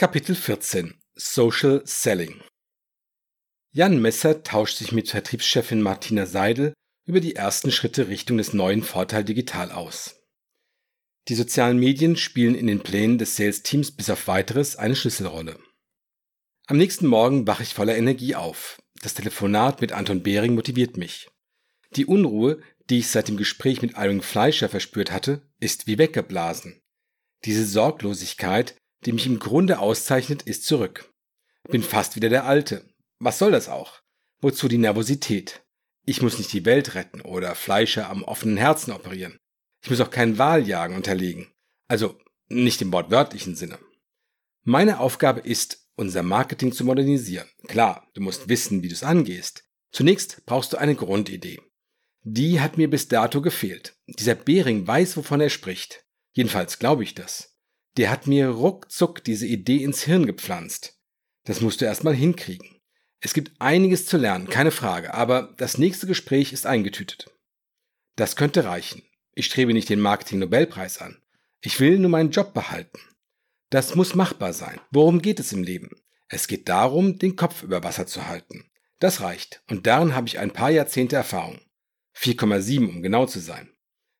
Kapitel 14 Social Selling Jan Messer tauscht sich mit Vertriebschefin Martina Seidel über die ersten Schritte Richtung des neuen Vorteil Digital aus. Die sozialen Medien spielen in den Plänen des Sales-Teams bis auf weiteres eine Schlüsselrolle. Am nächsten Morgen wache ich voller Energie auf. Das Telefonat mit Anton Behring motiviert mich. Die Unruhe, die ich seit dem Gespräch mit Irving Fleischer verspürt hatte, ist wie weggeblasen. Diese Sorglosigkeit, die mich im Grunde auszeichnet, ist zurück. Bin fast wieder der Alte. Was soll das auch? Wozu die Nervosität? Ich muss nicht die Welt retten oder Fleischer am offenen Herzen operieren. Ich muss auch keinen Wahljagen unterlegen. Also nicht im wortwörtlichen Sinne. Meine Aufgabe ist, unser Marketing zu modernisieren. Klar, du musst wissen, wie du es angehst. Zunächst brauchst du eine Grundidee. Die hat mir bis dato gefehlt. Dieser Bering weiß, wovon er spricht. Jedenfalls glaube ich das der hat mir ruckzuck diese Idee ins Hirn gepflanzt. Das musst du erstmal hinkriegen. Es gibt einiges zu lernen, keine Frage, aber das nächste Gespräch ist eingetütet. Das könnte reichen. Ich strebe nicht den Marketing-Nobelpreis an. Ich will nur meinen Job behalten. Das muss machbar sein. Worum geht es im Leben? Es geht darum, den Kopf über Wasser zu halten. Das reicht, und darin habe ich ein paar Jahrzehnte Erfahrung. 4,7 um genau zu sein.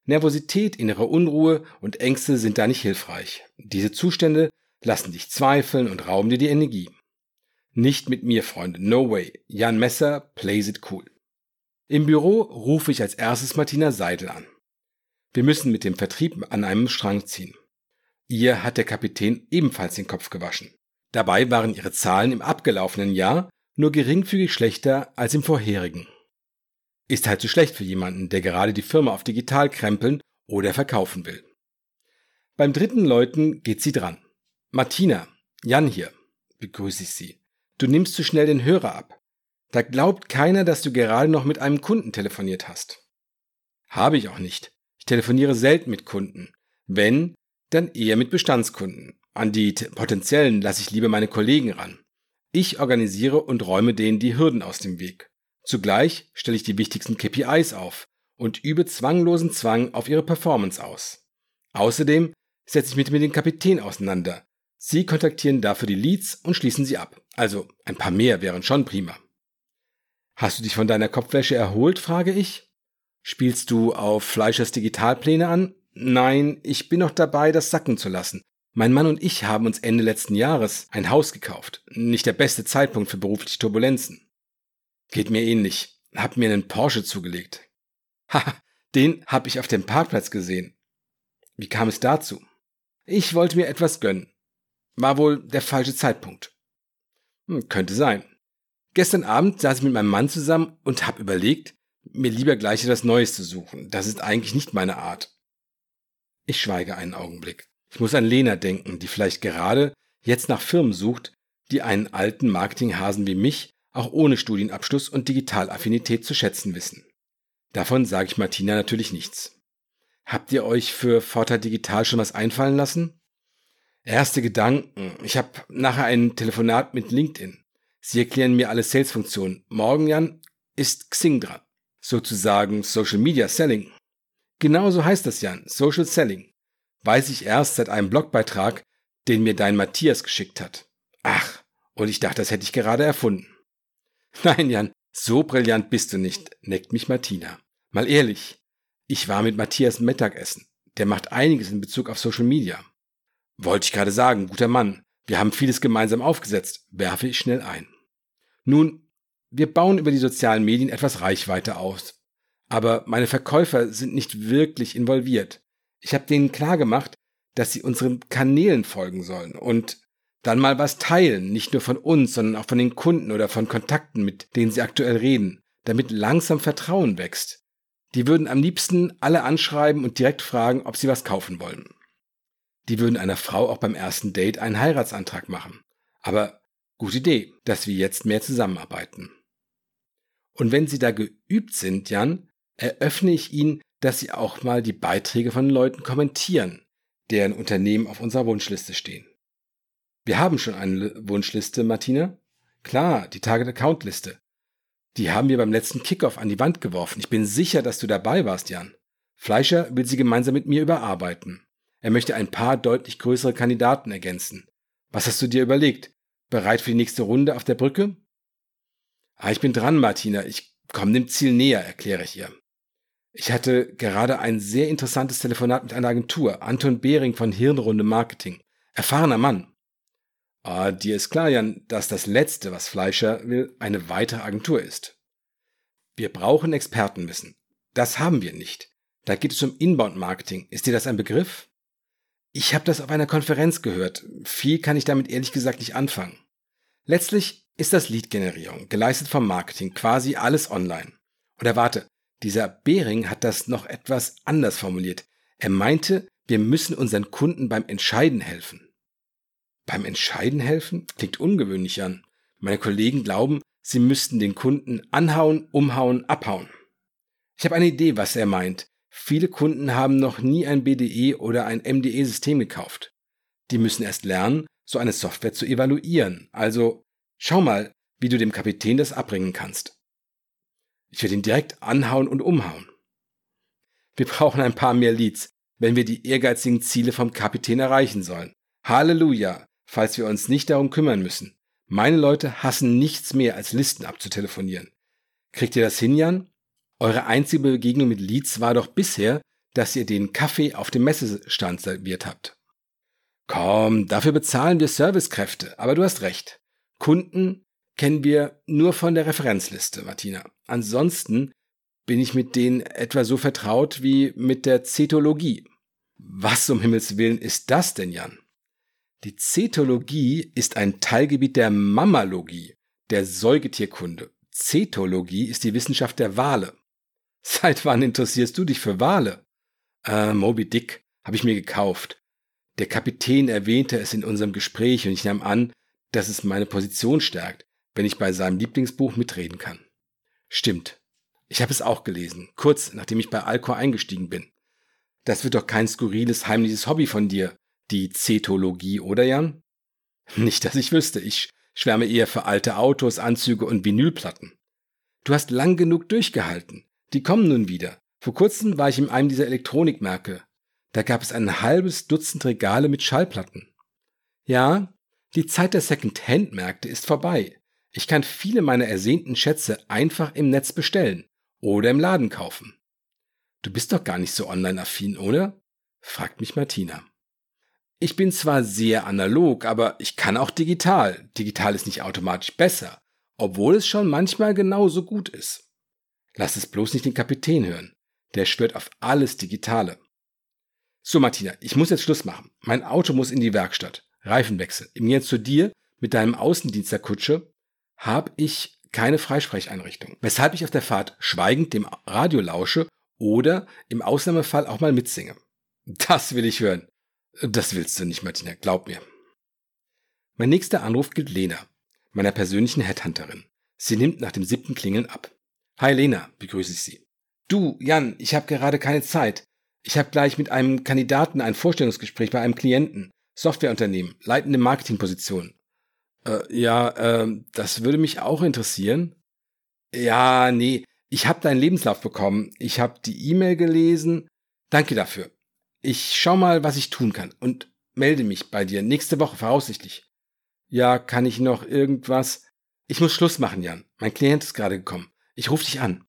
Nervosität, innere Unruhe und Ängste sind da nicht hilfreich. Diese Zustände lassen dich zweifeln und rauben dir die Energie. Nicht mit mir, Freunde, no way. Jan Messer plays it cool. Im Büro rufe ich als erstes Martina Seidel an. Wir müssen mit dem Vertrieb an einem Strang ziehen. Ihr hat der Kapitän ebenfalls den Kopf gewaschen. Dabei waren ihre Zahlen im abgelaufenen Jahr nur geringfügig schlechter als im vorherigen. Ist halt zu schlecht für jemanden, der gerade die Firma auf digital krempeln oder verkaufen will. Beim dritten Läuten geht sie dran. Martina, Jan hier, begrüße ich sie. Du nimmst zu schnell den Hörer ab. Da glaubt keiner, dass du gerade noch mit einem Kunden telefoniert hast. Habe ich auch nicht. Ich telefoniere selten mit Kunden. Wenn, dann eher mit Bestandskunden. An die potenziellen lasse ich lieber meine Kollegen ran. Ich organisiere und räume denen die Hürden aus dem Weg. Zugleich stelle ich die wichtigsten KPIs auf und übe zwanglosen Zwang auf ihre Performance aus. Außerdem setze ich mich mit dem Kapitän auseinander. Sie kontaktieren dafür die Leads und schließen sie ab. Also ein paar mehr wären schon prima. Hast du dich von deiner Kopfwäsche erholt, frage ich. Spielst du auf Fleischers Digitalpläne an? Nein, ich bin noch dabei, das sacken zu lassen. Mein Mann und ich haben uns Ende letzten Jahres ein Haus gekauft. Nicht der beste Zeitpunkt für berufliche Turbulenzen. Geht mir ähnlich. Hab mir einen Porsche zugelegt. Haha, den hab ich auf dem Parkplatz gesehen. Wie kam es dazu? Ich wollte mir etwas gönnen. War wohl der falsche Zeitpunkt. Hm, könnte sein. Gestern Abend saß ich mit meinem Mann zusammen und hab überlegt, mir lieber gleich etwas Neues zu suchen. Das ist eigentlich nicht meine Art. Ich schweige einen Augenblick. Ich muss an Lena denken, die vielleicht gerade jetzt nach Firmen sucht, die einen alten Marketinghasen wie mich auch ohne Studienabschluss und Digitalaffinität zu schätzen wissen. Davon sage ich Martina natürlich nichts. Habt ihr euch für Vorteil Digital schon was einfallen lassen? Erste Gedanken. Ich habe nachher ein Telefonat mit LinkedIn. Sie erklären mir alle Sales-Funktionen. Morgen, Jan, ist Xing dran. Sozusagen Social Media Selling. Genauso heißt das, Jan. Social Selling. Weiß ich erst seit einem Blogbeitrag, den mir dein Matthias geschickt hat. Ach, und ich dachte, das hätte ich gerade erfunden. Nein, Jan, so brillant bist du nicht, neckt mich Martina. Mal ehrlich, ich war mit Matthias Mittagessen. Der macht einiges in Bezug auf Social Media. Wollte ich gerade sagen, guter Mann. Wir haben vieles gemeinsam aufgesetzt, werfe ich schnell ein. Nun, wir bauen über die sozialen Medien etwas Reichweite aus. Aber meine Verkäufer sind nicht wirklich involviert. Ich habe denen klargemacht, dass sie unseren Kanälen folgen sollen und dann mal was teilen, nicht nur von uns, sondern auch von den Kunden oder von Kontakten, mit denen sie aktuell reden, damit langsam Vertrauen wächst. Die würden am liebsten alle anschreiben und direkt fragen, ob sie was kaufen wollen. Die würden einer Frau auch beim ersten Date einen Heiratsantrag machen. Aber gute Idee, dass wir jetzt mehr zusammenarbeiten. Und wenn Sie da geübt sind, Jan, eröffne ich Ihnen, dass Sie auch mal die Beiträge von Leuten kommentieren, deren Unternehmen auf unserer Wunschliste stehen. Wir haben schon eine Wunschliste, Martina. Klar, die Target Account Liste. Die haben wir beim letzten Kickoff an die Wand geworfen. Ich bin sicher, dass du dabei warst, Jan. Fleischer will sie gemeinsam mit mir überarbeiten. Er möchte ein paar deutlich größere Kandidaten ergänzen. Was hast du dir überlegt? Bereit für die nächste Runde auf der Brücke? Ah, ich bin dran, Martina. Ich komme dem Ziel näher, erkläre ich ihr. Ich hatte gerade ein sehr interessantes Telefonat mit einer Agentur, Anton Behring von Hirnrunde Marketing. Erfahrener Mann. Ah, dir ist klar, Jan, dass das Letzte, was Fleischer will, eine weitere Agentur ist. Wir brauchen Expertenwissen. Das haben wir nicht. Da geht es um Inbound-Marketing. Ist dir das ein Begriff? Ich habe das auf einer Konferenz gehört. Viel kann ich damit ehrlich gesagt nicht anfangen. Letztlich ist das Lead-Generierung, geleistet vom Marketing, quasi alles online. Und erwarte, dieser Behring hat das noch etwas anders formuliert. Er meinte, wir müssen unseren Kunden beim Entscheiden helfen. Beim Entscheiden helfen? Klingt ungewöhnlich an. Meine Kollegen glauben, sie müssten den Kunden anhauen, umhauen, abhauen. Ich habe eine Idee, was er meint. Viele Kunden haben noch nie ein BDE oder ein MDE-System gekauft. Die müssen erst lernen, so eine Software zu evaluieren. Also schau mal, wie du dem Kapitän das abbringen kannst. Ich werde ihn direkt anhauen und umhauen. Wir brauchen ein paar mehr Leads, wenn wir die ehrgeizigen Ziele vom Kapitän erreichen sollen. Halleluja! Falls wir uns nicht darum kümmern müssen. Meine Leute hassen nichts mehr, als Listen abzutelefonieren. Kriegt ihr das hin, Jan? Eure einzige Begegnung mit Leads war doch bisher, dass ihr den Kaffee auf dem Messestand serviert habt. Komm, dafür bezahlen wir Servicekräfte, aber du hast recht. Kunden kennen wir nur von der Referenzliste, Martina. Ansonsten bin ich mit denen etwa so vertraut wie mit der Zetologie. Was um Himmels Willen ist das denn, Jan? Die Zetologie ist ein Teilgebiet der Mammalogie, der Säugetierkunde. Zetologie ist die Wissenschaft der Wale. Seit wann interessierst du dich für Wale? Äh, Moby Dick habe ich mir gekauft. Der Kapitän erwähnte es in unserem Gespräch und ich nahm an, dass es meine Position stärkt, wenn ich bei seinem Lieblingsbuch mitreden kann. Stimmt. Ich habe es auch gelesen, kurz nachdem ich bei Alcor eingestiegen bin. Das wird doch kein skurriles, heimliches Hobby von dir, die Zetologie, oder Jan? Nicht, dass ich wüsste. Ich schwärme eher für alte Autos, Anzüge und Vinylplatten. Du hast lang genug durchgehalten. Die kommen nun wieder. Vor kurzem war ich in einem dieser Elektronikmärkte. Da gab es ein halbes Dutzend Regale mit Schallplatten. Ja, die Zeit der Second-Hand-Märkte ist vorbei. Ich kann viele meiner ersehnten Schätze einfach im Netz bestellen oder im Laden kaufen. Du bist doch gar nicht so online-affin, oder? fragt mich Martina. Ich bin zwar sehr analog, aber ich kann auch digital. Digital ist nicht automatisch besser, obwohl es schon manchmal genauso gut ist. Lass es bloß nicht den Kapitän hören. Der schwört auf alles Digitale. So, Martina, ich muss jetzt Schluss machen. Mein Auto muss in die Werkstatt. Reifenwechsel. Im Gegensatz zu dir mit deinem Außendienst der Kutsche habe ich keine Freisprecheinrichtung, weshalb ich auf der Fahrt schweigend dem Radio lausche oder im Ausnahmefall auch mal mitsinge. Das will ich hören. Das willst du nicht, Martina, glaub mir. Mein nächster Anruf gilt Lena, meiner persönlichen Headhunterin. Sie nimmt nach dem siebten Klingeln ab. Hi Lena, begrüße ich sie. Du, Jan, ich habe gerade keine Zeit. Ich habe gleich mit einem Kandidaten ein Vorstellungsgespräch bei einem Klienten, Softwareunternehmen, leitende Marketingposition. Äh, ja, äh, das würde mich auch interessieren. Ja, nee, ich habe deinen Lebenslauf bekommen. Ich habe die E-Mail gelesen. Danke dafür. Ich schau mal, was ich tun kann und melde mich bei dir nächste Woche voraussichtlich. Ja, kann ich noch irgendwas? Ich muss Schluss machen, Jan. Mein Klient ist gerade gekommen. Ich rufe dich an.